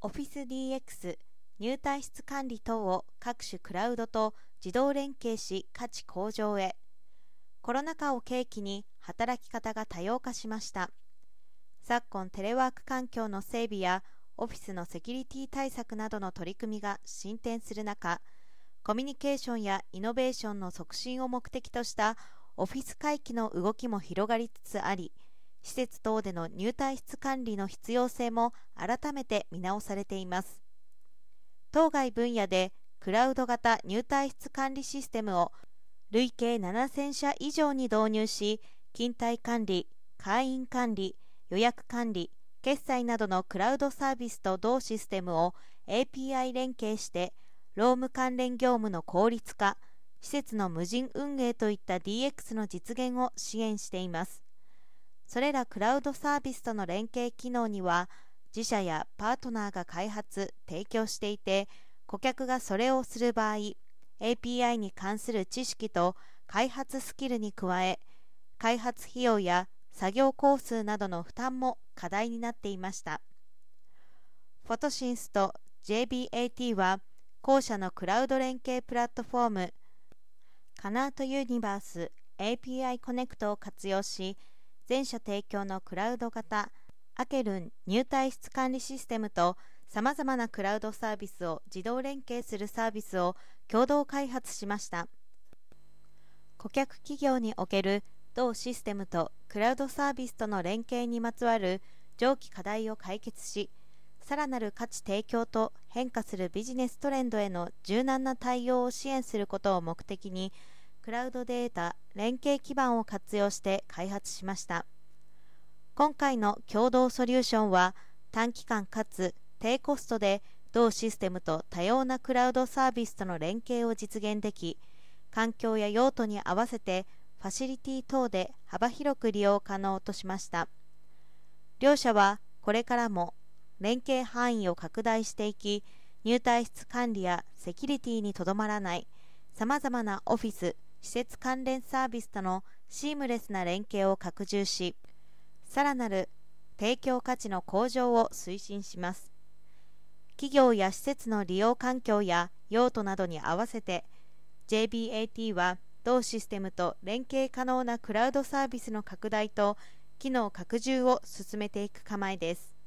Office DX 入退室管理等を各種クラウドと自動連携し価値向上へ。コロナ禍を契機に働き方が多様化しました。昨今テレワーク環境の整備やオフィスのセキュリティ対策などの取り組みが進展する中コミュニケーションやイノベーションの促進を目的としたオフィス回帰の動きも広がりつつあり施設等での入退室管理の必要性も改めて見直されています。当該分野でクラウド型入退室管理システムを累計7000社以上に導入し勤怠管理会員管理予約管理決済などのクラウドサービスと同システムを API 連携して労務関連業務の効率化施設の無人運営といった DX の実現を支援しています。それらクラウドサービスとの連携機能には自社やパートナーが開発提供していて顧客がそれをする場合 API に関する知識と開発スキルに加え開発費用や作業工数などの負担も課題になっていました。フォトシンスと JBAT は後者のクラウド連携プラットフォームカナートユニバース API コネクトを活用し全社提供のクラウド型アケルン入退室管理システムとさまざまなクラウドサービスを自動連携するサービスを共同開発しました。顧客企業における同システムとクラウドサービスとの連携にまつわる上記課題を解決しさらなる価値提供と変化するビジネストレンドへの柔軟な対応を支援することを目的にクラウドデータ連携基盤を活用して開発しました。今回の共同ソリューションは短期間かつ低コストで同システムと多様なクラウドサービスとの連携を実現でき環境や用途に合わせてファシリティ等で幅広く利用可能としました。両社はこれからも連携範囲を拡大していき入退室管理やセキュリティにとどまらないさまざまなオフィス施設関連サービスとのシームレスな連携を拡充しさらなる提供価値の向上を推進します。企業や施設の利用環境や用途などに合わせて JBAT は同システムと連携可能なクラウドサービスの拡大と機能拡充を進めていく構えです。